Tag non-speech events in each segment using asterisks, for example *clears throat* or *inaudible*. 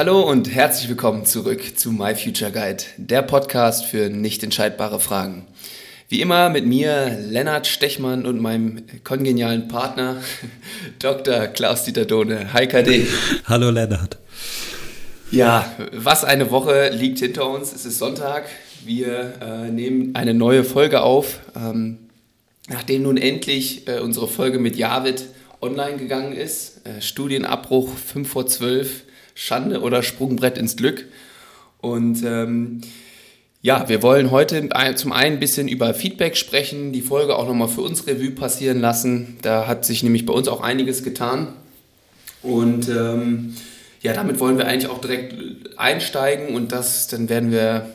Hallo und herzlich willkommen zurück zu My Future Guide, der Podcast für nicht entscheidbare Fragen. Wie immer mit mir, Lennart Stechmann und meinem kongenialen Partner, *laughs* Dr. Klaus-Dieter Dohne. Hi KD. Hallo Lennart. Ja, was eine Woche liegt hinter uns. Es ist Sonntag. Wir äh, nehmen eine neue Folge auf. Ähm, nachdem nun endlich äh, unsere Folge mit Javid online gegangen ist. Äh, Studienabbruch 5 vor 12 Schande oder Sprungbrett ins Glück. Und ähm, ja, wir wollen heute zum einen ein bisschen über Feedback sprechen, die Folge auch nochmal für uns Revue passieren lassen. Da hat sich nämlich bei uns auch einiges getan. Und ähm, ja, damit wollen wir eigentlich auch direkt einsteigen und das, dann werden wir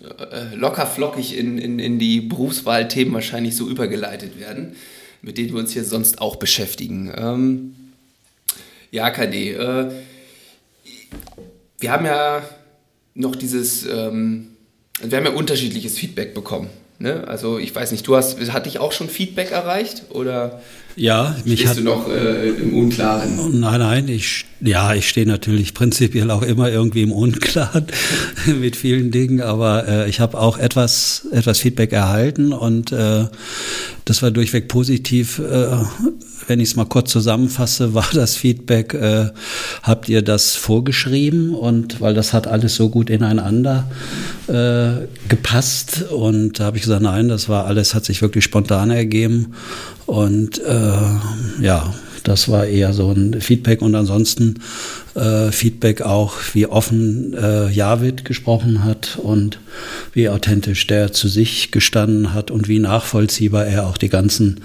äh, locker flockig in, in, in die Berufswahlthemen wahrscheinlich so übergeleitet werden, mit denen wir uns hier sonst auch beschäftigen. Ähm, ja, KD, äh, wir haben ja noch dieses, ähm, wir haben ja unterschiedliches Feedback bekommen. Ne? Also ich weiß nicht, du hast, hat dich auch schon Feedback erreicht oder ja, mich hat, du noch äh, im Unklaren? Nein, nein, ich, ja, ich stehe natürlich prinzipiell auch immer irgendwie im Unklaren *laughs* mit vielen Dingen, aber äh, ich habe auch etwas, etwas Feedback erhalten und äh, das war durchweg positiv. Äh, wenn ich es mal kurz zusammenfasse, *laughs* war das Feedback, äh, habt ihr das vorgeschrieben und weil das hat alles so gut ineinander äh, gepasst und da habe ich gesagt, nein, das war alles, hat sich wirklich spontan ergeben und äh, ja, das war eher so ein Feedback und ansonsten äh, Feedback auch, wie offen äh, Javid gesprochen hat und wie authentisch der zu sich gestanden hat und wie nachvollziehbar er auch die ganzen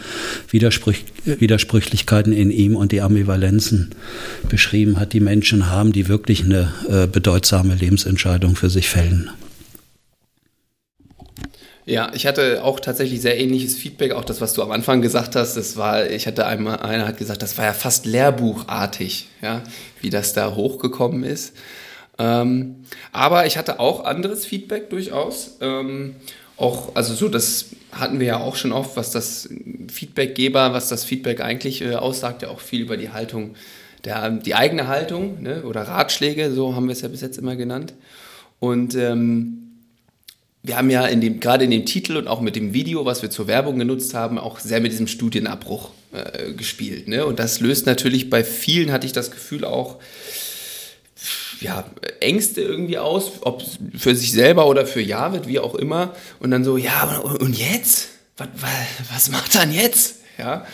Widersprüch Widersprüchlichkeiten in ihm und die Ambivalenzen beschrieben hat, die Menschen haben, die wirklich eine äh, bedeutsame Lebensentscheidung für sich fällen. Ja, ich hatte auch tatsächlich sehr ähnliches Feedback, auch das, was du am Anfang gesagt hast. Das war, ich hatte einmal, einer hat gesagt, das war ja fast lehrbuchartig, ja, wie das da hochgekommen ist. Ähm, aber ich hatte auch anderes Feedback durchaus. Ähm, auch, also so, das hatten wir ja auch schon oft, was das Feedbackgeber, was das Feedback eigentlich äh, aussagt, ja auch viel über die Haltung, der, die eigene Haltung ne, oder Ratschläge, so haben wir es ja bis jetzt immer genannt. Und ähm, wir haben ja in dem, gerade in dem Titel und auch mit dem Video, was wir zur Werbung genutzt haben, auch sehr mit diesem Studienabbruch äh, gespielt. Ne? Und das löst natürlich bei vielen, hatte ich das Gefühl, auch ja, Ängste irgendwie aus, ob für sich selber oder für Javid, wie auch immer. Und dann so, ja, und jetzt? Was, was macht dann jetzt? Ja.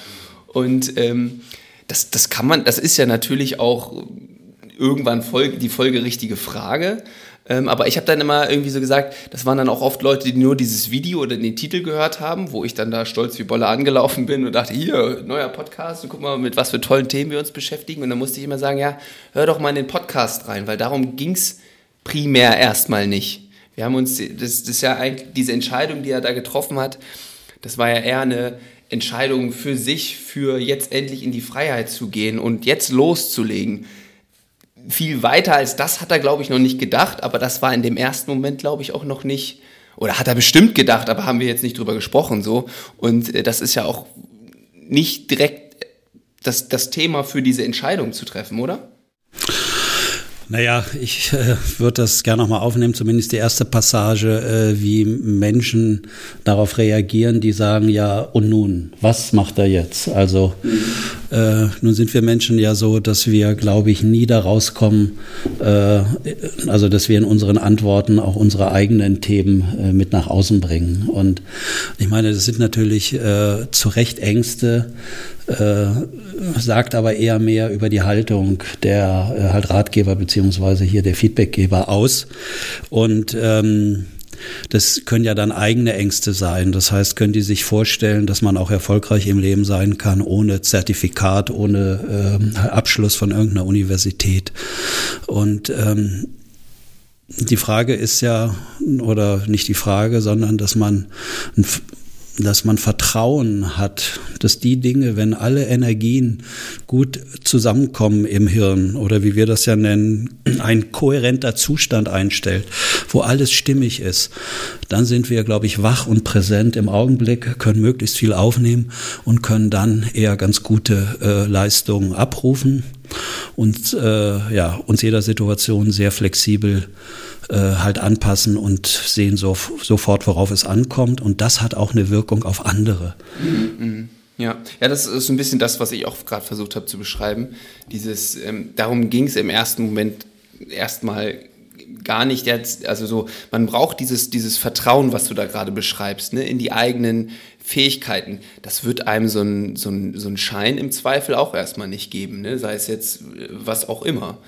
Und ähm, das, das kann man, das ist ja natürlich auch irgendwann Folge, die folgerichtige Frage. Ähm, aber ich habe dann immer irgendwie so gesagt, das waren dann auch oft Leute, die nur dieses Video oder den Titel gehört haben, wo ich dann da stolz wie Bolle angelaufen bin und dachte, hier, neuer Podcast, und guck mal, mit was für tollen Themen wir uns beschäftigen. Und dann musste ich immer sagen, ja, hör doch mal in den Podcast rein, weil darum ging es primär erstmal nicht. Wir haben uns, das, das ist ja eigentlich diese Entscheidung, die er da getroffen hat, das war ja eher eine Entscheidung für sich, für jetzt endlich in die Freiheit zu gehen und jetzt loszulegen viel weiter als das hat er, glaube ich, noch nicht gedacht, aber das war in dem ersten Moment, glaube ich, auch noch nicht, oder hat er bestimmt gedacht, aber haben wir jetzt nicht drüber gesprochen so. Und äh, das ist ja auch nicht direkt das, das Thema für diese Entscheidung zu treffen, oder? Naja, ich äh, würde das gerne nochmal aufnehmen, zumindest die erste Passage, äh, wie Menschen darauf reagieren, die sagen, ja, und nun, was macht er jetzt? Also äh, nun sind wir Menschen ja so, dass wir, glaube ich, nie da rauskommen, äh, also dass wir in unseren Antworten auch unsere eigenen Themen äh, mit nach außen bringen. Und ich meine, das sind natürlich äh, zu Recht Ängste, äh, sagt aber eher mehr über die Haltung der äh, halt Ratgeber beziehungsweise hier der Feedbackgeber aus. Und ähm, das können ja dann eigene Ängste sein. Das heißt, können die sich vorstellen, dass man auch erfolgreich im Leben sein kann, ohne Zertifikat, ohne ähm, Abschluss von irgendeiner Universität. Und ähm, die Frage ist ja, oder nicht die Frage, sondern dass man dass man Vertrauen hat, dass die Dinge, wenn alle Energien gut zusammenkommen im Hirn oder wie wir das ja nennen, *clears throat* ein kohärenter Zustand einstellt, wo alles stimmig ist, dann sind wir, glaube ich, wach und präsent im Augenblick, können möglichst viel aufnehmen und können dann eher ganz gute äh, Leistungen abrufen. und äh, ja, uns jeder Situation sehr flexibel äh, halt anpassen und sehen so, sofort, worauf es ankommt. Und das hat auch eine Wirkung auf andere. Mhm. Ja, ja, das ist so ein bisschen das, was ich auch gerade versucht habe zu beschreiben. Dieses, ähm, darum ging es im ersten Moment erstmal gar nicht jetzt, also so, man braucht dieses, dieses Vertrauen, was du da gerade beschreibst, ne, in die eigenen Fähigkeiten. Das wird einem so ein, so ein, so ein Schein im Zweifel auch erstmal nicht geben, ne, sei es jetzt äh, was auch immer.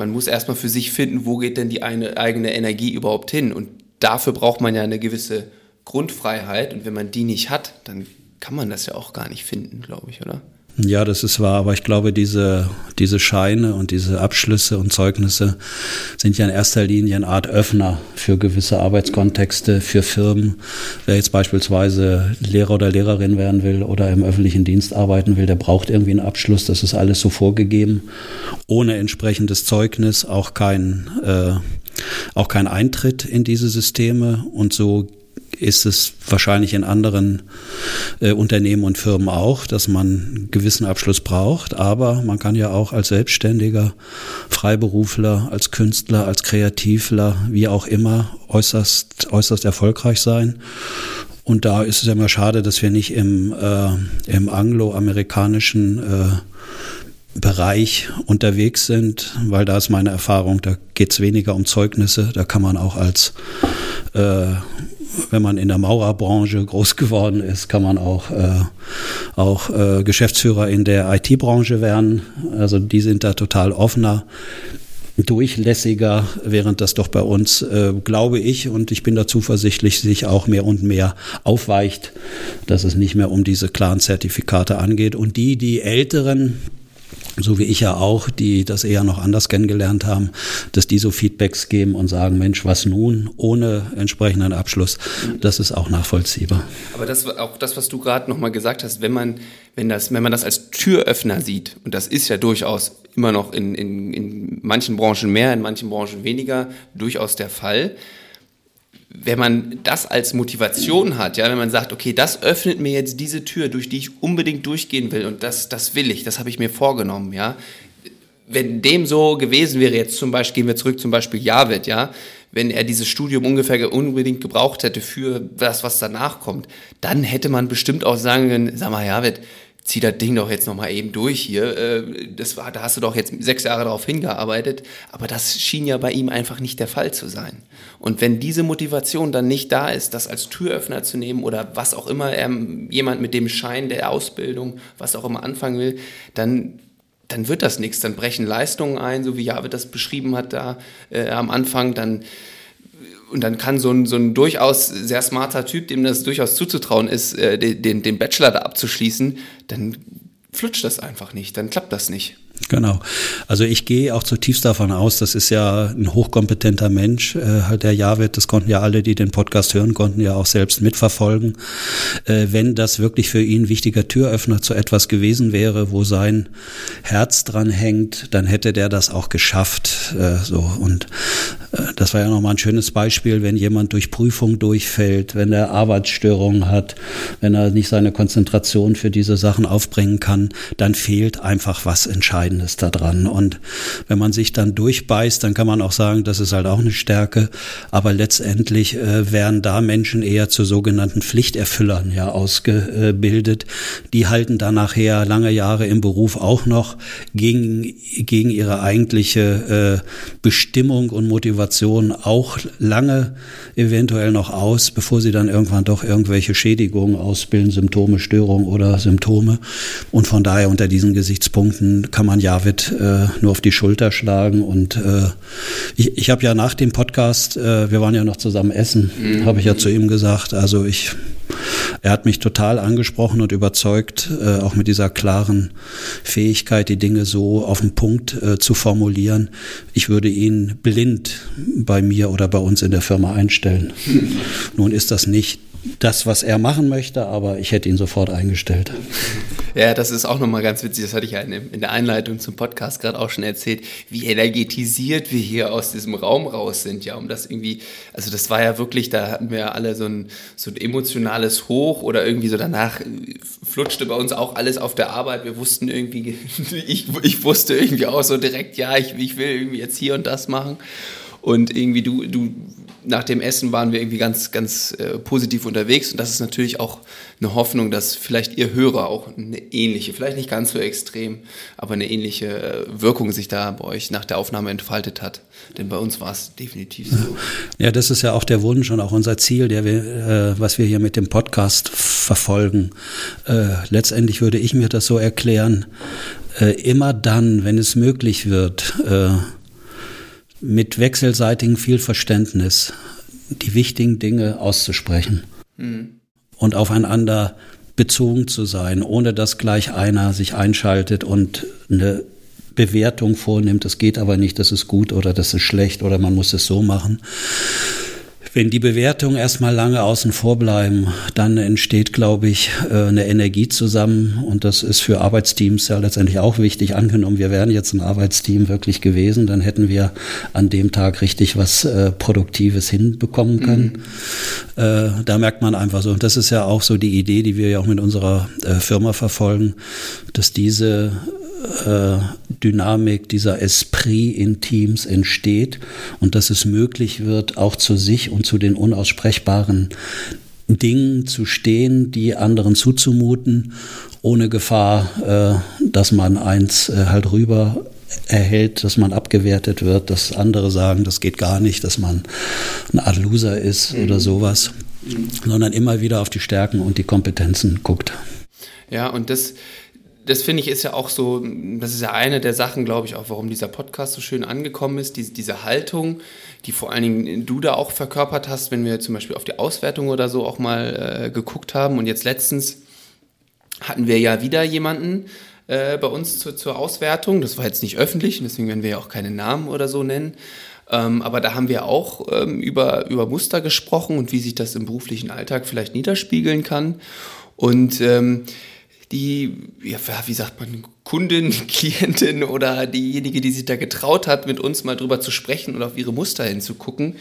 Man muss erstmal für sich finden, wo geht denn die eine, eigene Energie überhaupt hin und dafür braucht man ja eine gewisse Grundfreiheit und wenn man die nicht hat, dann kann man das ja auch gar nicht finden, glaube ich, oder? Ja, das ist wahr, aber ich glaube, diese, diese Scheine und diese Abschlüsse und Zeugnisse sind ja in erster Linie eine Art Öffner für gewisse Arbeitskontexte, für Firmen. Wer jetzt beispielsweise Lehrer oder Lehrerin werden will oder im öffentlichen Dienst arbeiten will, der braucht irgendwie einen Abschluss. Das ist alles so vorgegeben. Ohne entsprechendes Zeugnis auch kein, äh, auch kein Eintritt in diese Systeme und so ist es wahrscheinlich in anderen äh, Unternehmen und Firmen auch, dass man einen gewissen Abschluss braucht. Aber man kann ja auch als Selbstständiger, Freiberufler, als Künstler, als Kreativler, wie auch immer, äußerst, äußerst erfolgreich sein. Und da ist es ja immer schade, dass wir nicht im, äh, im angloamerikanischen äh, Bereich unterwegs sind, weil da ist meine Erfahrung, da geht es weniger um Zeugnisse, da kann man auch als äh, wenn man in der Maurerbranche groß geworden ist, kann man auch, äh, auch äh, Geschäftsführer in der IT-Branche werden. Also die sind da total offener durchlässiger, während das doch bei uns, äh, glaube ich, und ich bin da zuversichtlich, sich auch mehr und mehr aufweicht, dass es nicht mehr um diese klaren Zertifikate angeht. Und die, die Älteren, so wie ich ja auch, die das eher noch anders kennengelernt haben, dass die so Feedbacks geben und sagen, Mensch, was nun, ohne entsprechenden Abschluss, das ist auch nachvollziehbar. Aber das auch das, was du gerade nochmal gesagt hast, wenn man, wenn das, wenn man das als Türöffner sieht, und das ist ja durchaus immer noch in, in, in manchen Branchen mehr, in manchen Branchen weniger, durchaus der Fall, wenn man das als Motivation hat, ja, wenn man sagt, okay, das öffnet mir jetzt diese Tür, durch die ich unbedingt durchgehen will und das, das will ich, das habe ich mir vorgenommen, ja. Wenn dem so gewesen wäre, jetzt zum Beispiel, gehen wir zurück zum Beispiel Javid, ja, wenn er dieses Studium ungefähr unbedingt gebraucht hätte für das, was danach kommt, dann hätte man bestimmt auch sagen können, sag mal, Javid, zieh das Ding doch jetzt nochmal eben durch hier. Äh, das war, da hast du doch jetzt sechs Jahre darauf hingearbeitet. Aber das schien ja bei ihm einfach nicht der Fall zu sein. Und wenn diese Motivation dann nicht da ist, das als Türöffner zu nehmen oder was auch immer er, jemand mit dem Schein der Ausbildung, was auch immer anfangen will, dann dann wird das nichts. Dann brechen Leistungen ein, so wie Javid das beschrieben hat da äh, am Anfang. Dann und dann kann so ein, so ein durchaus sehr smarter Typ, dem das durchaus zuzutrauen ist, äh, den, den Bachelor da abzuschließen, dann flutscht das einfach nicht, dann klappt das nicht. Genau. Also ich gehe auch zutiefst davon aus, das ist ja ein hochkompetenter Mensch, äh, halt der Javid, das konnten ja alle, die den Podcast hören, konnten ja auch selbst mitverfolgen. Äh, wenn das wirklich für ihn ein wichtiger Türöffner zu etwas gewesen wäre, wo sein Herz dran hängt, dann hätte der das auch geschafft. Äh, so und das war ja nochmal ein schönes Beispiel, wenn jemand durch Prüfung durchfällt, wenn er Arbeitsstörungen hat, wenn er nicht seine Konzentration für diese Sachen aufbringen kann, dann fehlt einfach was Entscheidendes daran. Und wenn man sich dann durchbeißt, dann kann man auch sagen, das ist halt auch eine Stärke. Aber letztendlich äh, werden da Menschen eher zu sogenannten Pflichterfüllern ja ausgebildet. Die halten dann nachher lange Jahre im Beruf auch noch gegen, gegen ihre eigentliche äh, Bestimmung und Motivation Motivation auch lange eventuell noch aus, bevor sie dann irgendwann doch irgendwelche Schädigungen ausbilden, Symptome, Störungen oder Symptome. Und von daher unter diesen Gesichtspunkten kann man Javid äh, nur auf die Schulter schlagen. Und äh, ich, ich habe ja nach dem Podcast, äh, wir waren ja noch zusammen essen, mhm. habe ich ja zu ihm gesagt, also ich er hat mich total angesprochen und überzeugt, äh, auch mit dieser klaren Fähigkeit, die Dinge so auf den Punkt äh, zu formulieren. Ich würde ihn blind bei mir oder bei uns in der Firma einstellen. *laughs* Nun ist das nicht das, was er machen möchte, aber ich hätte ihn sofort eingestellt. Ja, das ist auch nochmal ganz witzig, das hatte ich ja in der Einleitung zum Podcast gerade auch schon erzählt, wie energetisiert wir hier aus diesem Raum raus sind, ja, um das irgendwie, also das war ja wirklich, da hatten wir alle so ein, so ein emotionales Hoch oder irgendwie so danach flutschte bei uns auch alles auf der Arbeit, wir wussten irgendwie, *laughs* ich, ich wusste irgendwie auch so direkt, ja, ich, ich will irgendwie jetzt hier und das machen. Und irgendwie du, du nach dem Essen waren wir irgendwie ganz, ganz äh, positiv unterwegs. Und das ist natürlich auch eine Hoffnung, dass vielleicht ihr Hörer auch eine ähnliche, vielleicht nicht ganz so extrem, aber eine ähnliche äh, Wirkung sich da bei euch nach der Aufnahme entfaltet hat. Denn bei uns war es definitiv so. Ja, das ist ja auch der Wunsch und auch unser Ziel, der wir, äh, was wir hier mit dem Podcast verfolgen. Äh, letztendlich würde ich mir das so erklären, äh, immer dann, wenn es möglich wird, äh, mit wechselseitigem viel Verständnis die wichtigen Dinge auszusprechen mhm. und aufeinander bezogen zu sein, ohne dass gleich einer sich einschaltet und eine Bewertung vornimmt, das geht aber nicht, das ist gut oder das ist schlecht oder man muss es so machen. Wenn die Bewertungen erstmal lange außen vor bleiben, dann entsteht, glaube ich, äh, eine Energie zusammen und das ist für Arbeitsteams ja letztendlich auch wichtig. Angenommen, wir wären jetzt ein Arbeitsteam wirklich gewesen, dann hätten wir an dem Tag richtig was äh, Produktives hinbekommen können. Mhm. Da merkt man einfach so, und das ist ja auch so die Idee, die wir ja auch mit unserer Firma verfolgen, dass diese Dynamik, dieser Esprit in Teams entsteht und dass es möglich wird, auch zu sich und zu den unaussprechbaren Dingen zu stehen, die anderen zuzumuten, ohne Gefahr, äh, dass man eins äh, halt rüber erhält, dass man abgewertet wird, dass andere sagen, das geht gar nicht, dass man eine Art Loser ist mhm. oder sowas, mhm. sondern immer wieder auf die Stärken und die Kompetenzen guckt. Ja, und das, das finde ich ist ja auch so, das ist ja eine der Sachen, glaube ich, auch, warum dieser Podcast so schön angekommen ist, diese, diese Haltung, die vor allen Dingen du da auch verkörpert hast, wenn wir zum Beispiel auf die Auswertung oder so auch mal äh, geguckt haben. Und jetzt letztens hatten wir ja wieder jemanden äh, bei uns zu, zur Auswertung. Das war jetzt nicht öffentlich, deswegen werden wir ja auch keine Namen oder so nennen. Ähm, aber da haben wir auch ähm, über, über Muster gesprochen und wie sich das im beruflichen Alltag vielleicht niederspiegeln kann. Und ähm, die, ja, wie sagt man, Kundin, *laughs* Klientin oder diejenige, die sich da getraut hat, mit uns mal drüber zu sprechen und auf ihre Muster hinzugucken,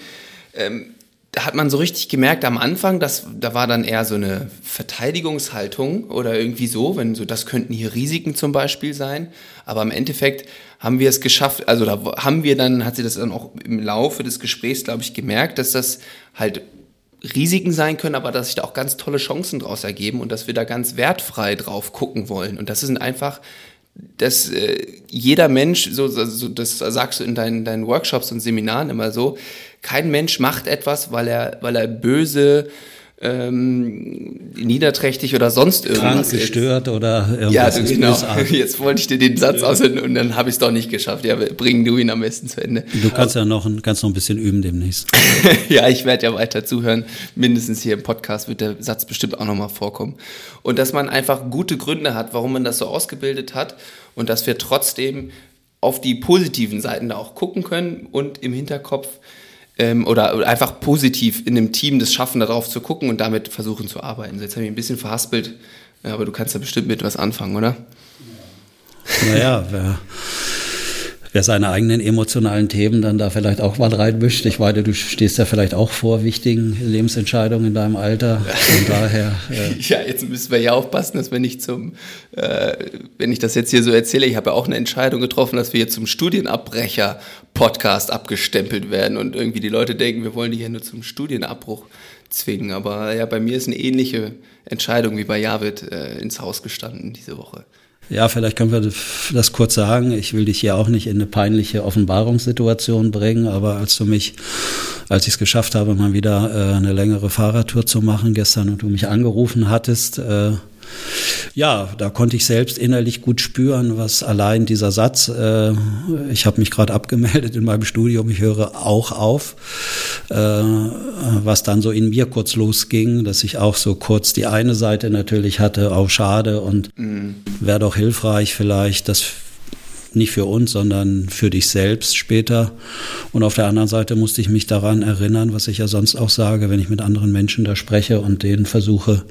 ähm, da hat man so richtig gemerkt am Anfang, dass da war dann eher so eine Verteidigungshaltung oder irgendwie so, wenn so, das könnten hier Risiken zum Beispiel sein. Aber im Endeffekt haben wir es geschafft, also da haben wir dann, hat sie das dann auch im Laufe des Gesprächs, glaube ich, gemerkt, dass das halt Risiken sein können, aber dass sich da auch ganz tolle Chancen draus ergeben und dass wir da ganz wertfrei drauf gucken wollen. Und das sind einfach, dass äh, jeder Mensch, so, so, das sagst du in deinen, deinen Workshops und Seminaren immer so, kein Mensch macht etwas, weil er, weil er böse ähm, niederträchtig oder sonst irgendwas. Krank, gestört oder irgendwas. Ja, genau. *laughs* Jetzt wollte ich dir den Satz aussenden und dann habe ich es doch nicht geschafft. Ja, bring du ihn am besten zu Ende. Du kannst ja noch, kannst noch ein bisschen üben demnächst. *laughs* ja, ich werde ja weiter zuhören. Mindestens hier im Podcast wird der Satz bestimmt auch nochmal vorkommen. Und dass man einfach gute Gründe hat, warum man das so ausgebildet hat und dass wir trotzdem auf die positiven Seiten da auch gucken können und im Hinterkopf ähm, oder einfach positiv in einem Team das schaffen, darauf zu gucken und damit versuchen zu arbeiten. So, jetzt habe ich ein bisschen verhaspelt, aber du kannst da bestimmt mit was anfangen, oder? Naja, wer wer seine eigenen emotionalen Themen dann da vielleicht auch mal reinmischt. Ich meine, du stehst ja vielleicht auch vor wichtigen Lebensentscheidungen in deinem Alter. Von daher. Äh ja, jetzt müssen wir ja aufpassen, dass wir nicht zum, äh, wenn ich das jetzt hier so erzähle, ich habe ja auch eine Entscheidung getroffen, dass wir jetzt zum Studienabbrecher-Podcast abgestempelt werden und irgendwie die Leute denken, wir wollen die hier nur zum Studienabbruch zwingen. Aber ja, bei mir ist eine ähnliche Entscheidung wie bei Javid äh, ins Haus gestanden diese Woche. Ja, vielleicht können wir das kurz sagen. Ich will dich hier auch nicht in eine peinliche Offenbarungssituation bringen, aber als du mich, als ich es geschafft habe, mal wieder äh, eine längere Fahrradtour zu machen gestern und du mich angerufen hattest, äh, ja, da konnte ich selbst innerlich gut spüren, was allein dieser Satz, äh, ich habe mich gerade abgemeldet in meinem Studium, ich höre auch auf, äh, was dann so in mir kurz losging, dass ich auch so kurz die eine Seite natürlich hatte, auch schade und mhm. wäre doch hilfreich vielleicht, dass nicht für uns, sondern für dich selbst später. Und auf der anderen Seite musste ich mich daran erinnern, was ich ja sonst auch sage, wenn ich mit anderen Menschen da spreche und denen versuche,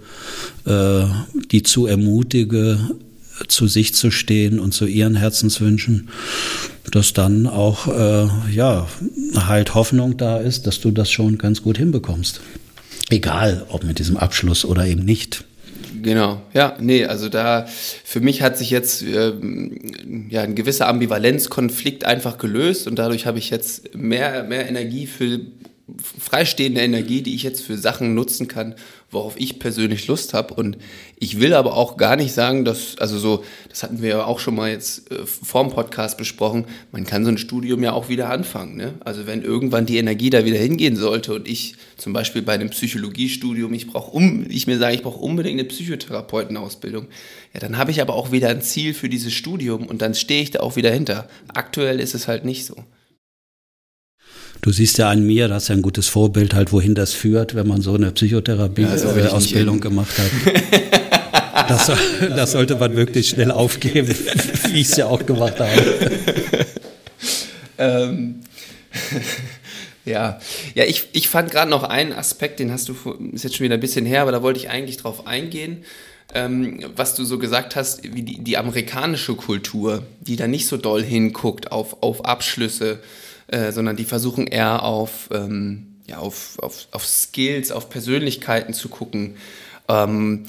äh, die zu ermutige, zu sich zu stehen und zu ihren Herzenswünschen, dass dann auch äh, ja halt Hoffnung da ist, dass du das schon ganz gut hinbekommst. Egal, ob mit diesem Abschluss oder eben nicht. Genau, ja, nee, also da für mich hat sich jetzt äh, ja ein gewisser Ambivalenzkonflikt einfach gelöst und dadurch habe ich jetzt mehr, mehr Energie für freistehende Energie, die ich jetzt für Sachen nutzen kann, worauf ich persönlich Lust habe. Und ich will aber auch gar nicht sagen, dass, also so, das hatten wir ja auch schon mal jetzt äh, vorm Podcast besprochen, man kann so ein Studium ja auch wieder anfangen. Ne? Also wenn irgendwann die Energie da wieder hingehen sollte und ich zum Beispiel bei einem Psychologiestudium, ich brauche um, ich mir sage, ich brauche unbedingt eine Psychotherapeutenausbildung, ja, dann habe ich aber auch wieder ein Ziel für dieses Studium und dann stehe ich da auch wieder hinter. Aktuell ist es halt nicht so. Du siehst ja an mir, das ist ja ein gutes Vorbild halt, wohin das führt, wenn man so eine Psychotherapie-Ausbildung ja, äh, gemacht hat. *laughs* das, das, sollte man wirklich schnell aufgeben, *laughs* wie ich es ja auch gemacht habe. ähm, *laughs* ja, ja ich, ich fand gerade noch einen Aspekt, den hast du, ist jetzt schon wieder ein bisschen her, aber da wollte ich eigentlich drauf eingehen. Ähm, was du so gesagt hast, wie die, die amerikanische Kultur, die da nicht so doll hinguckt auf, auf Abschlüsse, äh, sondern die versuchen eher auf, ähm, ja, auf, auf, auf Skills, auf Persönlichkeiten zu gucken. Ähm,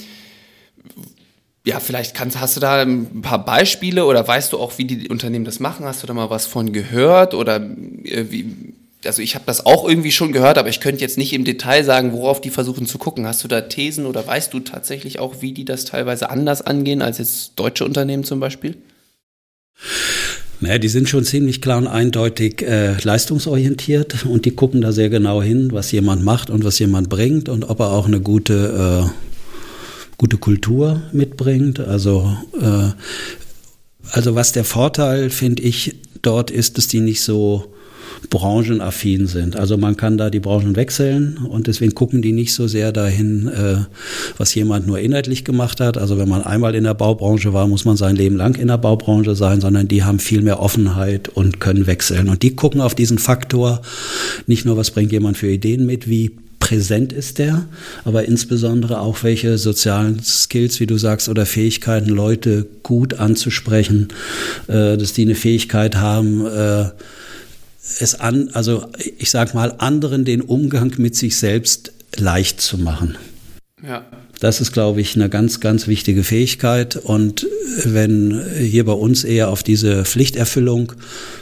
ja, vielleicht kannst, hast du da ein paar Beispiele oder weißt du auch, wie die Unternehmen das machen? Hast du da mal was von gehört oder äh, wie? Also ich habe das auch irgendwie schon gehört, aber ich könnte jetzt nicht im Detail sagen, worauf die versuchen zu gucken. Hast du da Thesen oder weißt du tatsächlich auch, wie die das teilweise anders angehen als jetzt deutsche Unternehmen zum Beispiel? Naja, die sind schon ziemlich klar und eindeutig äh, leistungsorientiert und die gucken da sehr genau hin, was jemand macht und was jemand bringt und ob er auch eine gute, äh, gute Kultur mitbringt. Also, äh, also was der Vorteil, finde ich, dort ist, dass die nicht so branchenaffin sind. Also man kann da die Branchen wechseln und deswegen gucken die nicht so sehr dahin, äh, was jemand nur inhaltlich gemacht hat. Also wenn man einmal in der Baubranche war, muss man sein Leben lang in der Baubranche sein, sondern die haben viel mehr Offenheit und können wechseln. Und die gucken auf diesen Faktor, nicht nur, was bringt jemand für Ideen mit, wie präsent ist der, aber insbesondere auch welche sozialen Skills, wie du sagst, oder Fähigkeiten, Leute gut anzusprechen, äh, dass die eine Fähigkeit haben, äh, es an, also ich sag mal, anderen den Umgang mit sich selbst leicht zu machen. Ja. Das ist, glaube ich, eine ganz, ganz wichtige Fähigkeit. Und wenn hier bei uns eher auf diese Pflichterfüllung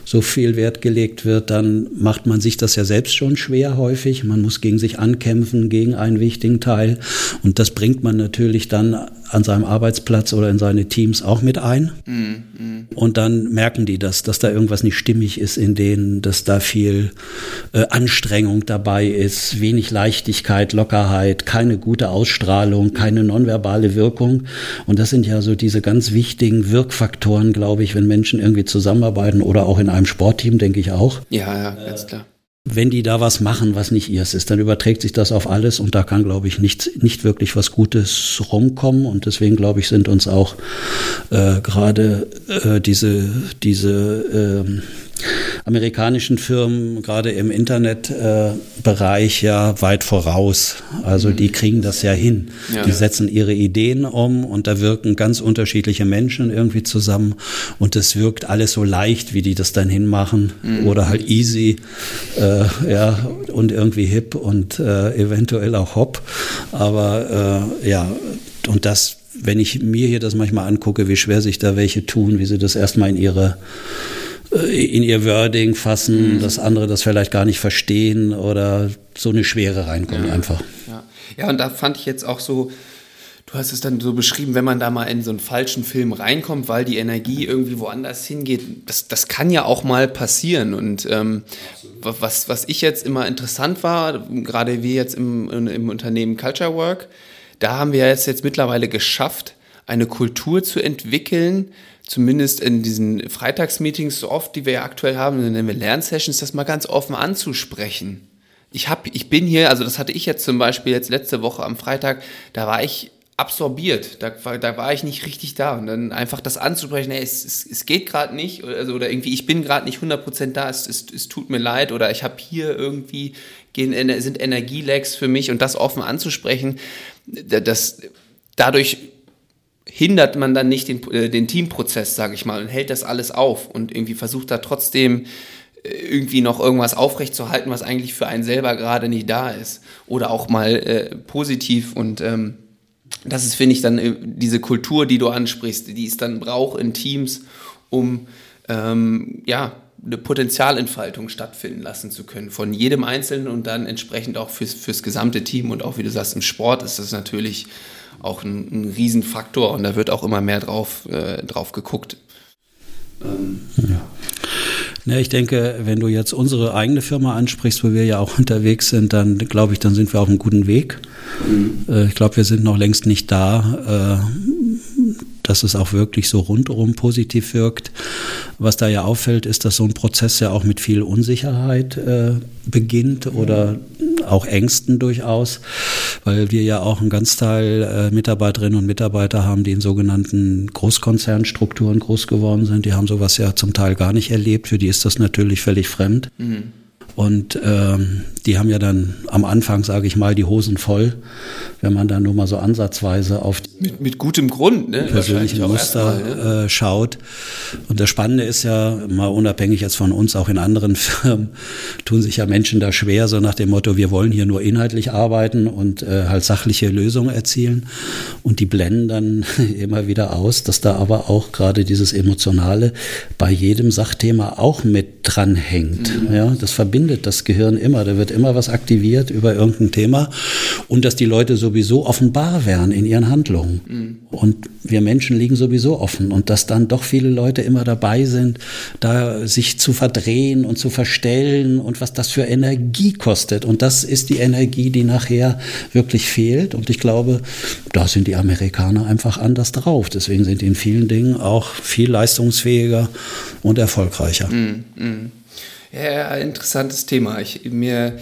so viel Wert gelegt wird, dann macht man sich das ja selbst schon schwer häufig. Man muss gegen sich ankämpfen, gegen einen wichtigen Teil. Und das bringt man natürlich dann an seinem Arbeitsplatz oder in seine Teams auch mit ein. Mhm. Und dann merken die das, dass da irgendwas nicht stimmig ist in denen, dass da viel äh, Anstrengung dabei ist, wenig Leichtigkeit, Lockerheit, keine gute Ausstrahlung, keine nonverbale Wirkung. Und das sind ja so diese ganz wichtigen Wirkfaktoren, glaube ich, wenn Menschen irgendwie zusammenarbeiten oder auch in einem Sportteam, denke ich auch. Ja, ja, ganz klar wenn die da was machen, was nicht ihrs ist, dann überträgt sich das auf alles und da kann, glaube ich, nicht, nicht wirklich was Gutes rumkommen und deswegen, glaube ich, sind uns auch äh, gerade äh, diese, diese ähm, amerikanischen Firmen gerade im Internetbereich äh, ja weit voraus. Also die kriegen das ja hin. Ja. Die setzen ihre Ideen um und da wirken ganz unterschiedliche Menschen irgendwie zusammen und es wirkt alles so leicht, wie die das dann hinmachen mhm. oder halt easy, äh, ja und irgendwie hip und äh, eventuell auch hopp. Aber äh, ja und das wenn ich mir hier das manchmal angucke, wie schwer sich da welche tun, wie sie das erstmal in ihre in ihr Wording fassen, mhm. dass andere das vielleicht gar nicht verstehen oder so eine Schwere reinkommt ja. einfach. Ja. ja, und da fand ich jetzt auch so, du hast es dann so beschrieben, wenn man da mal in so einen falschen Film reinkommt, weil die Energie irgendwie woanders hingeht, das, das kann ja auch mal passieren. Und ähm, was, was ich jetzt immer interessant war, gerade wir jetzt im, im Unternehmen Culture Work, da haben wir jetzt, jetzt mittlerweile geschafft, eine Kultur zu entwickeln, zumindest in diesen Freitagsmeetings so oft, die wir ja aktuell haben, in den Lernsessions, das mal ganz offen anzusprechen. Ich hab, ich bin hier, also das hatte ich jetzt zum Beispiel jetzt letzte Woche am Freitag, da war ich absorbiert. Da, da war ich nicht richtig da. Und dann einfach das anzusprechen, ey, es, es, es geht gerade nicht, also, oder irgendwie, ich bin gerade nicht 100% da, es, es, es tut mir leid, oder ich habe hier irgendwie, gehen, sind Energielecks für mich und das offen anzusprechen, das, dadurch hindert man dann nicht den, äh, den Teamprozess, sage ich mal, und hält das alles auf und irgendwie versucht da trotzdem äh, irgendwie noch irgendwas aufrechtzuerhalten, was eigentlich für einen selber gerade nicht da ist. Oder auch mal äh, positiv und ähm, das ist, finde ich, dann äh, diese Kultur, die du ansprichst, die es dann braucht in Teams, um ähm, ja, eine Potenzialentfaltung stattfinden lassen zu können von jedem Einzelnen und dann entsprechend auch fürs, fürs gesamte Team. Und auch wie du sagst, im Sport ist das natürlich auch ein, ein Riesenfaktor und da wird auch immer mehr drauf, äh, drauf geguckt. Ähm, ja. Ich denke, wenn du jetzt unsere eigene Firma ansprichst, wo wir ja auch *laughs* unterwegs sind, dann glaube ich, dann sind wir auf einem guten Weg. Mhm. Äh, ich glaube, wir sind noch längst nicht da, äh, dass es auch wirklich so rundherum positiv wirkt. Was da ja auffällt, ist, dass so ein Prozess ja auch mit viel Unsicherheit äh, beginnt oder auch Ängsten durchaus, weil wir ja auch einen ganz Teil äh, Mitarbeiterinnen und Mitarbeiter haben, die in sogenannten Großkonzernstrukturen groß geworden sind. Die haben sowas ja zum Teil gar nicht erlebt. Für die ist das natürlich völlig fremd. Mhm. Und ähm, die haben ja dann am Anfang, sage ich mal, die Hosen voll, wenn man dann nur mal so ansatzweise auf mit, mit gutem Grund, ne? persönliche Muster mal, ne? äh, schaut. Und das Spannende ist ja, mal unabhängig jetzt von uns, auch in anderen *laughs* Firmen, tun sich ja Menschen da schwer, so nach dem Motto, wir wollen hier nur inhaltlich arbeiten und äh, halt sachliche Lösungen erzielen. Und die blenden dann *laughs* immer wieder aus, dass da aber auch gerade dieses Emotionale bei jedem Sachthema auch mit dranhängt. Mhm. Ja, das verbindet das Gehirn immer. Da wird immer was aktiviert über irgendein Thema und dass die Leute sowieso offenbar wären in ihren Handlungen. Mhm. Und wir Menschen liegen sowieso offen und dass dann doch viele Leute immer dabei sind, da sich zu verdrehen und zu verstellen und was das für Energie kostet. Und das ist die Energie, die nachher wirklich fehlt. Und ich glaube, da sind die Amerikaner einfach anders drauf. Deswegen sind die in vielen Dingen auch viel leistungsfähiger und erfolgreicher. Mm, mm. Ja, interessantes Thema. Ich, mir,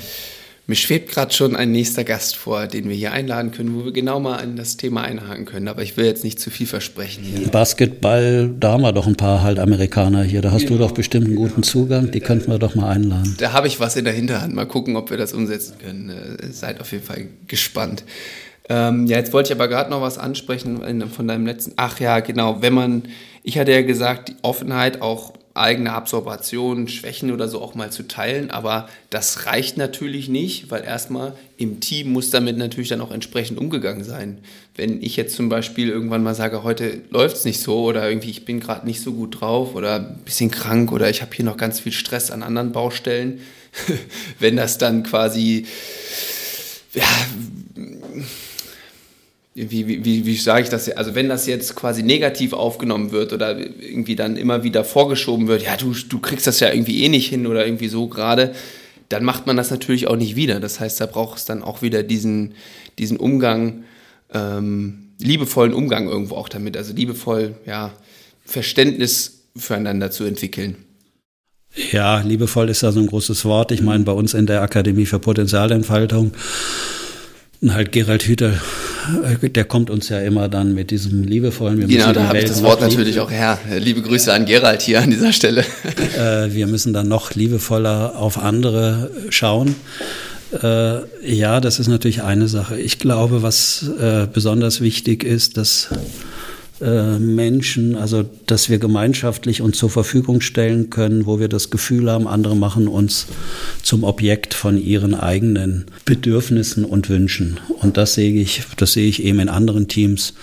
mir schwebt gerade schon ein nächster Gast vor, den wir hier einladen können, wo wir genau mal in das Thema einhaken können. Aber ich will jetzt nicht zu viel versprechen hier. Basketball, da haben wir doch ein paar halt Amerikaner hier. Da hast genau. du doch bestimmt einen guten Zugang. Die könnten wir doch mal einladen. Da habe ich was in der Hinterhand. Mal gucken, ob wir das umsetzen können. Äh, seid auf jeden Fall gespannt. Ähm, ja, jetzt wollte ich aber gerade noch was ansprechen von deinem letzten. Ach ja, genau. Wenn man, ich hatte ja gesagt, die Offenheit auch eigene Absorption, Schwächen oder so auch mal zu teilen. Aber das reicht natürlich nicht, weil erstmal im Team muss damit natürlich dann auch entsprechend umgegangen sein. Wenn ich jetzt zum Beispiel irgendwann mal sage, heute läuft es nicht so oder irgendwie ich bin gerade nicht so gut drauf oder ein bisschen krank oder ich habe hier noch ganz viel Stress an anderen Baustellen, *laughs* wenn das dann quasi ja, wie, wie, wie, wie sage ich das? Also wenn das jetzt quasi negativ aufgenommen wird oder irgendwie dann immer wieder vorgeschoben wird, ja, du, du kriegst das ja irgendwie eh nicht hin oder irgendwie so gerade, dann macht man das natürlich auch nicht wieder. Das heißt, da braucht es dann auch wieder diesen, diesen Umgang, ähm, liebevollen Umgang irgendwo auch damit. Also liebevoll, ja, Verständnis füreinander zu entwickeln. Ja, liebevoll ist da so ein großes Wort. Ich meine, bei uns in der Akademie für Potenzialentfaltung halt Gerald Hüther, äh, der kommt uns ja immer dann mit diesem liebevollen. Wir genau, da habe ich das Wort natürlich auch her. Liebe Grüße an Gerald hier an dieser Stelle. Äh, wir müssen dann noch liebevoller auf andere schauen. Äh, ja, das ist natürlich eine Sache. Ich glaube, was besonders wichtig ist, dass äh, Menschen, also dass wir gemeinschaftlich uns zur Verfügung stellen können, wo wir das Gefühl haben, andere machen uns zum Objekt von ihren eigenen Bedürfnissen und Wünschen. Und das sehe ich, das sehe ich eben in anderen Teams,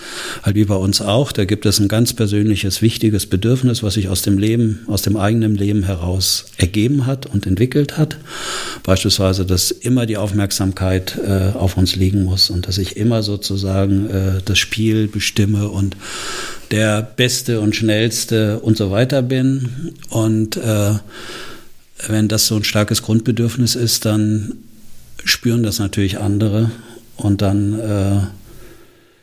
halt wie bei uns auch. Da gibt es ein ganz persönliches, wichtiges Bedürfnis, was sich aus dem Leben, aus dem eigenen Leben heraus ergeben hat und entwickelt hat. Beispielsweise, dass immer die Aufmerksamkeit äh, auf uns liegen muss und dass ich immer sozusagen äh, das Spiel bestimme und der Beste und Schnellste und so weiter bin. Und äh, wenn das so ein starkes Grundbedürfnis ist, dann spüren das natürlich andere. Und dann, äh,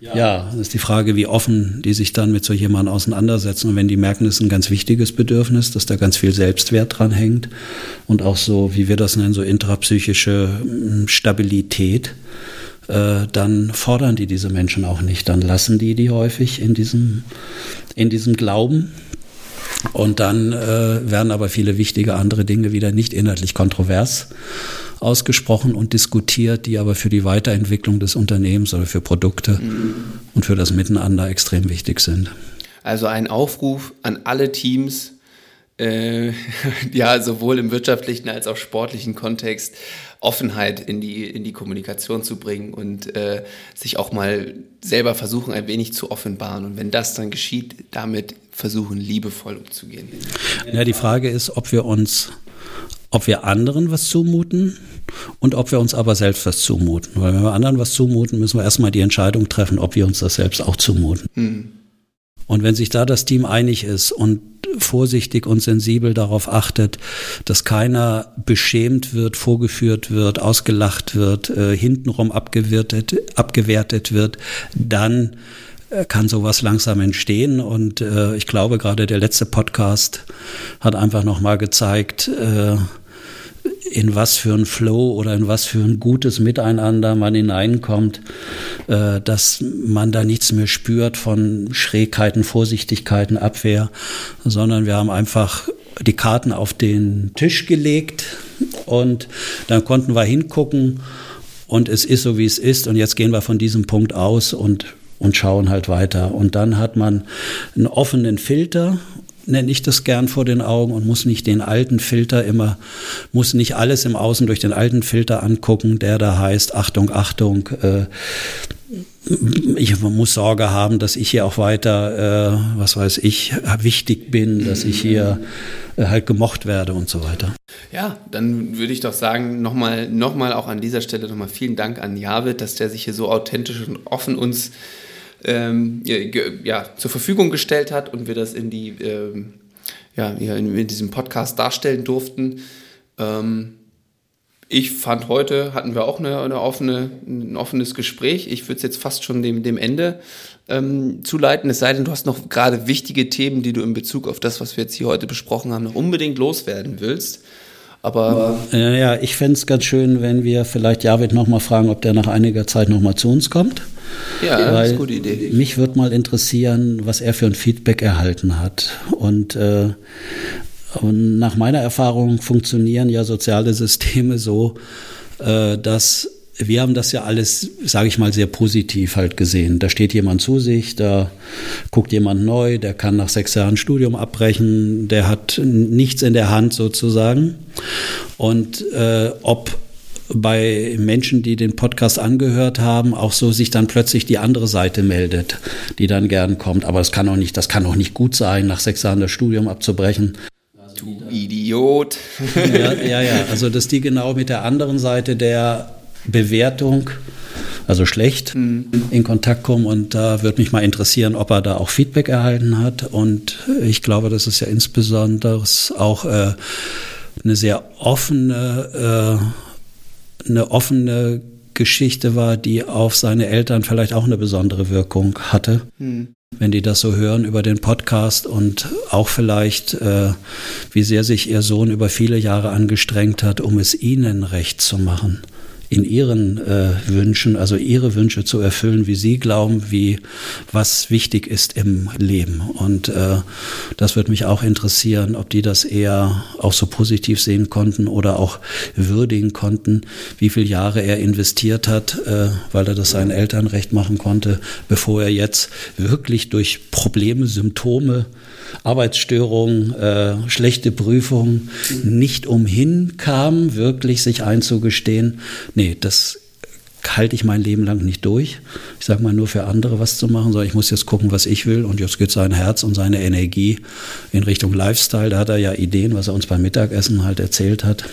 ja. ja, ist die Frage, wie offen die sich dann mit so jemandem auseinandersetzen. Und wenn die merken, es ist ein ganz wichtiges Bedürfnis, dass da ganz viel Selbstwert dran hängt und auch so, wie wir das nennen, so intrapsychische hm, Stabilität äh, dann fordern die diese Menschen auch nicht. Dann lassen die die häufig in diesem, in diesem Glauben. Und dann äh, werden aber viele wichtige andere Dinge wieder nicht inhaltlich kontrovers ausgesprochen und diskutiert, die aber für die Weiterentwicklung des Unternehmens oder für Produkte mhm. und für das Miteinander extrem wichtig sind. Also ein Aufruf an alle Teams, äh, *laughs* ja, sowohl im wirtschaftlichen als auch sportlichen Kontext Offenheit in die, in die Kommunikation zu bringen und äh, sich auch mal selber versuchen, ein wenig zu offenbaren. Und wenn das dann geschieht, damit versuchen, liebevoll umzugehen. Ja, die Frage ist, ob wir uns, ob wir anderen was zumuten und ob wir uns aber selbst was zumuten. Weil wenn wir anderen was zumuten, müssen wir erstmal die Entscheidung treffen, ob wir uns das selbst auch zumuten. Hm. Und wenn sich da das Team einig ist und vorsichtig und sensibel darauf achtet, dass keiner beschämt wird, vorgeführt wird, ausgelacht wird, äh, hintenrum abgewertet, abgewertet wird, dann äh, kann sowas langsam entstehen. Und äh, ich glaube, gerade der letzte Podcast hat einfach nochmal gezeigt, äh, in was für ein Flow oder in was für ein gutes Miteinander man hineinkommt, äh, dass man da nichts mehr spürt von Schrägheiten, Vorsichtigkeiten, Abwehr, sondern wir haben einfach die Karten auf den Tisch gelegt und dann konnten wir hingucken und es ist so, wie es ist und jetzt gehen wir von diesem Punkt aus und und schauen halt weiter. Und dann hat man einen offenen Filter nenne ich das gern vor den Augen und muss nicht den alten Filter immer, muss nicht alles im Außen durch den alten Filter angucken, der da heißt, Achtung, Achtung, äh, ich muss Sorge haben, dass ich hier auch weiter, äh, was weiß ich, wichtig bin, dass ich hier äh, halt gemocht werde und so weiter. Ja, dann würde ich doch sagen, nochmal noch mal auch an dieser Stelle nochmal vielen Dank an Javid, dass der sich hier so authentisch und offen uns ähm, ja, zur Verfügung gestellt hat und wir das in die ähm, ja, in, in, diesem Podcast darstellen durften. Ähm, ich fand heute hatten wir auch eine, eine offene, ein offenes Gespräch. Ich würde es jetzt fast schon dem, dem Ende ähm, zuleiten, es sei denn, du hast noch gerade wichtige Themen, die du in Bezug auf das, was wir jetzt hier heute besprochen haben, noch unbedingt loswerden willst. Aber ja, ja ich fände es ganz schön, wenn wir vielleicht Javid nochmal fragen, ob der nach einiger Zeit nochmal zu uns kommt. Ja, Weil das ist eine gute Idee. Mich würde mal interessieren, was er für ein Feedback erhalten hat. Und, äh, und nach meiner Erfahrung funktionieren ja soziale Systeme so, äh, dass wir haben das ja alles, sage ich mal, sehr positiv halt gesehen. Da steht jemand zu sich, da guckt jemand neu, der kann nach sechs Jahren Studium abbrechen, der hat nichts in der Hand sozusagen. Und äh, ob bei Menschen, die den Podcast angehört haben, auch so sich dann plötzlich die andere Seite meldet, die dann gern kommt. Aber es kann auch nicht, das kann auch nicht gut sein, nach sechs Jahren das Studium abzubrechen. Du Idiot. Ja, ja, ja. Also, dass die genau mit der anderen Seite der Bewertung, also schlecht, mhm. in Kontakt kommen. Und da würde mich mal interessieren, ob er da auch Feedback erhalten hat. Und ich glaube, das ist ja insbesondere auch äh, eine sehr offene äh, eine offene Geschichte war, die auf seine Eltern vielleicht auch eine besondere Wirkung hatte. Hm. Wenn die das so hören über den Podcast und auch vielleicht, äh, wie sehr sich ihr Sohn über viele Jahre angestrengt hat, um es ihnen recht zu machen in ihren äh, Wünschen, also ihre Wünsche zu erfüllen, wie sie glauben, wie was wichtig ist im Leben. Und äh, das würde mich auch interessieren, ob die das eher auch so positiv sehen konnten oder auch würdigen konnten, wie viele Jahre er investiert hat, äh, weil er das seinen Eltern recht machen konnte, bevor er jetzt wirklich durch Probleme, Symptome Arbeitsstörungen, äh, schlechte Prüfungen nicht umhin kam, wirklich sich einzugestehen, nee, das halte ich mein Leben lang nicht durch. Ich sage mal nur für andere was zu machen, sondern ich muss jetzt gucken, was ich will. Und jetzt geht sein Herz und seine Energie in Richtung Lifestyle. Da hat er ja Ideen, was er uns beim Mittagessen halt erzählt hat.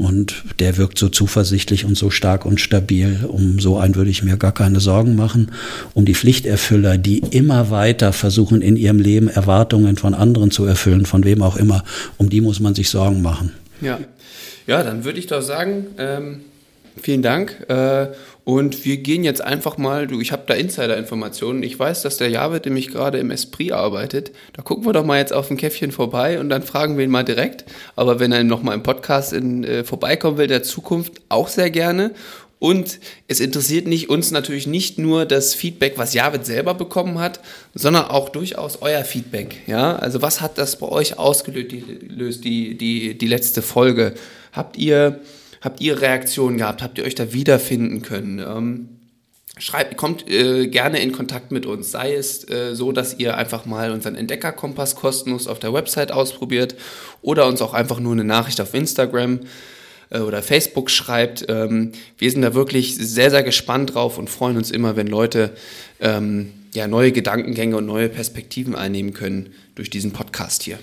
Und der wirkt so zuversichtlich und so stark und stabil. Um so einen würde ich mir gar keine Sorgen machen. Um die Pflichterfüller, die immer weiter versuchen, in ihrem Leben Erwartungen von anderen zu erfüllen, von wem auch immer, um die muss man sich Sorgen machen. Ja, ja dann würde ich doch sagen, ähm, vielen Dank. Äh, und wir gehen jetzt einfach mal, du, ich habe da Insider-Informationen. Ich weiß, dass der Javid nämlich gerade im Esprit arbeitet. Da gucken wir doch mal jetzt auf ein Käffchen vorbei und dann fragen wir ihn mal direkt. Aber wenn er noch mal im Podcast in, äh, vorbeikommen will, der Zukunft auch sehr gerne. Und es interessiert nicht, uns natürlich nicht nur das Feedback, was Javid selber bekommen hat, sondern auch durchaus euer Feedback. Ja, also was hat das bei euch ausgelöst, die, die, die letzte Folge? Habt ihr, habt ihr Reaktionen gehabt? Habt ihr euch da wiederfinden können? Ähm, schreibt, kommt äh, gerne in Kontakt mit uns. Sei es äh, so, dass ihr einfach mal unseren Entdeckerkompass kostenlos auf der Website ausprobiert oder uns auch einfach nur eine Nachricht auf Instagram äh, oder Facebook schreibt. Ähm, wir sind da wirklich sehr, sehr gespannt drauf und freuen uns immer, wenn Leute ähm, ja, neue Gedankengänge und neue Perspektiven einnehmen können durch diesen Podcast hier.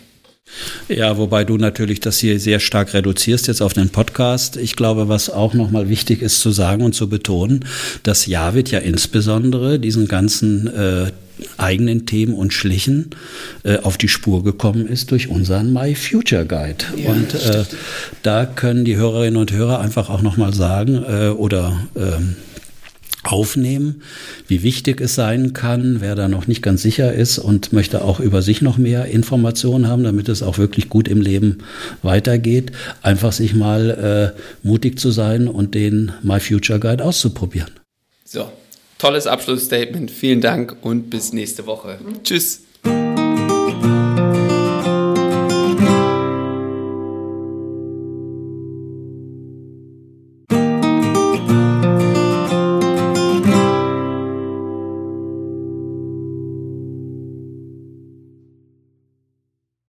Ja, wobei du natürlich das hier sehr stark reduzierst jetzt auf den Podcast. Ich glaube, was auch nochmal wichtig ist zu sagen und zu betonen, dass Javid ja insbesondere diesen ganzen äh, eigenen Themen und Schlichen äh, auf die Spur gekommen ist durch unseren My Future Guide. Ja, und äh, da können die Hörerinnen und Hörer einfach auch nochmal sagen äh, oder ähm, aufnehmen, wie wichtig es sein kann, wer da noch nicht ganz sicher ist und möchte auch über sich noch mehr Informationen haben, damit es auch wirklich gut im Leben weitergeht, einfach sich mal äh, mutig zu sein und den My Future Guide auszuprobieren. So, Tolles Abschlussstatement. Vielen Dank und bis nächste Woche. Tschüss.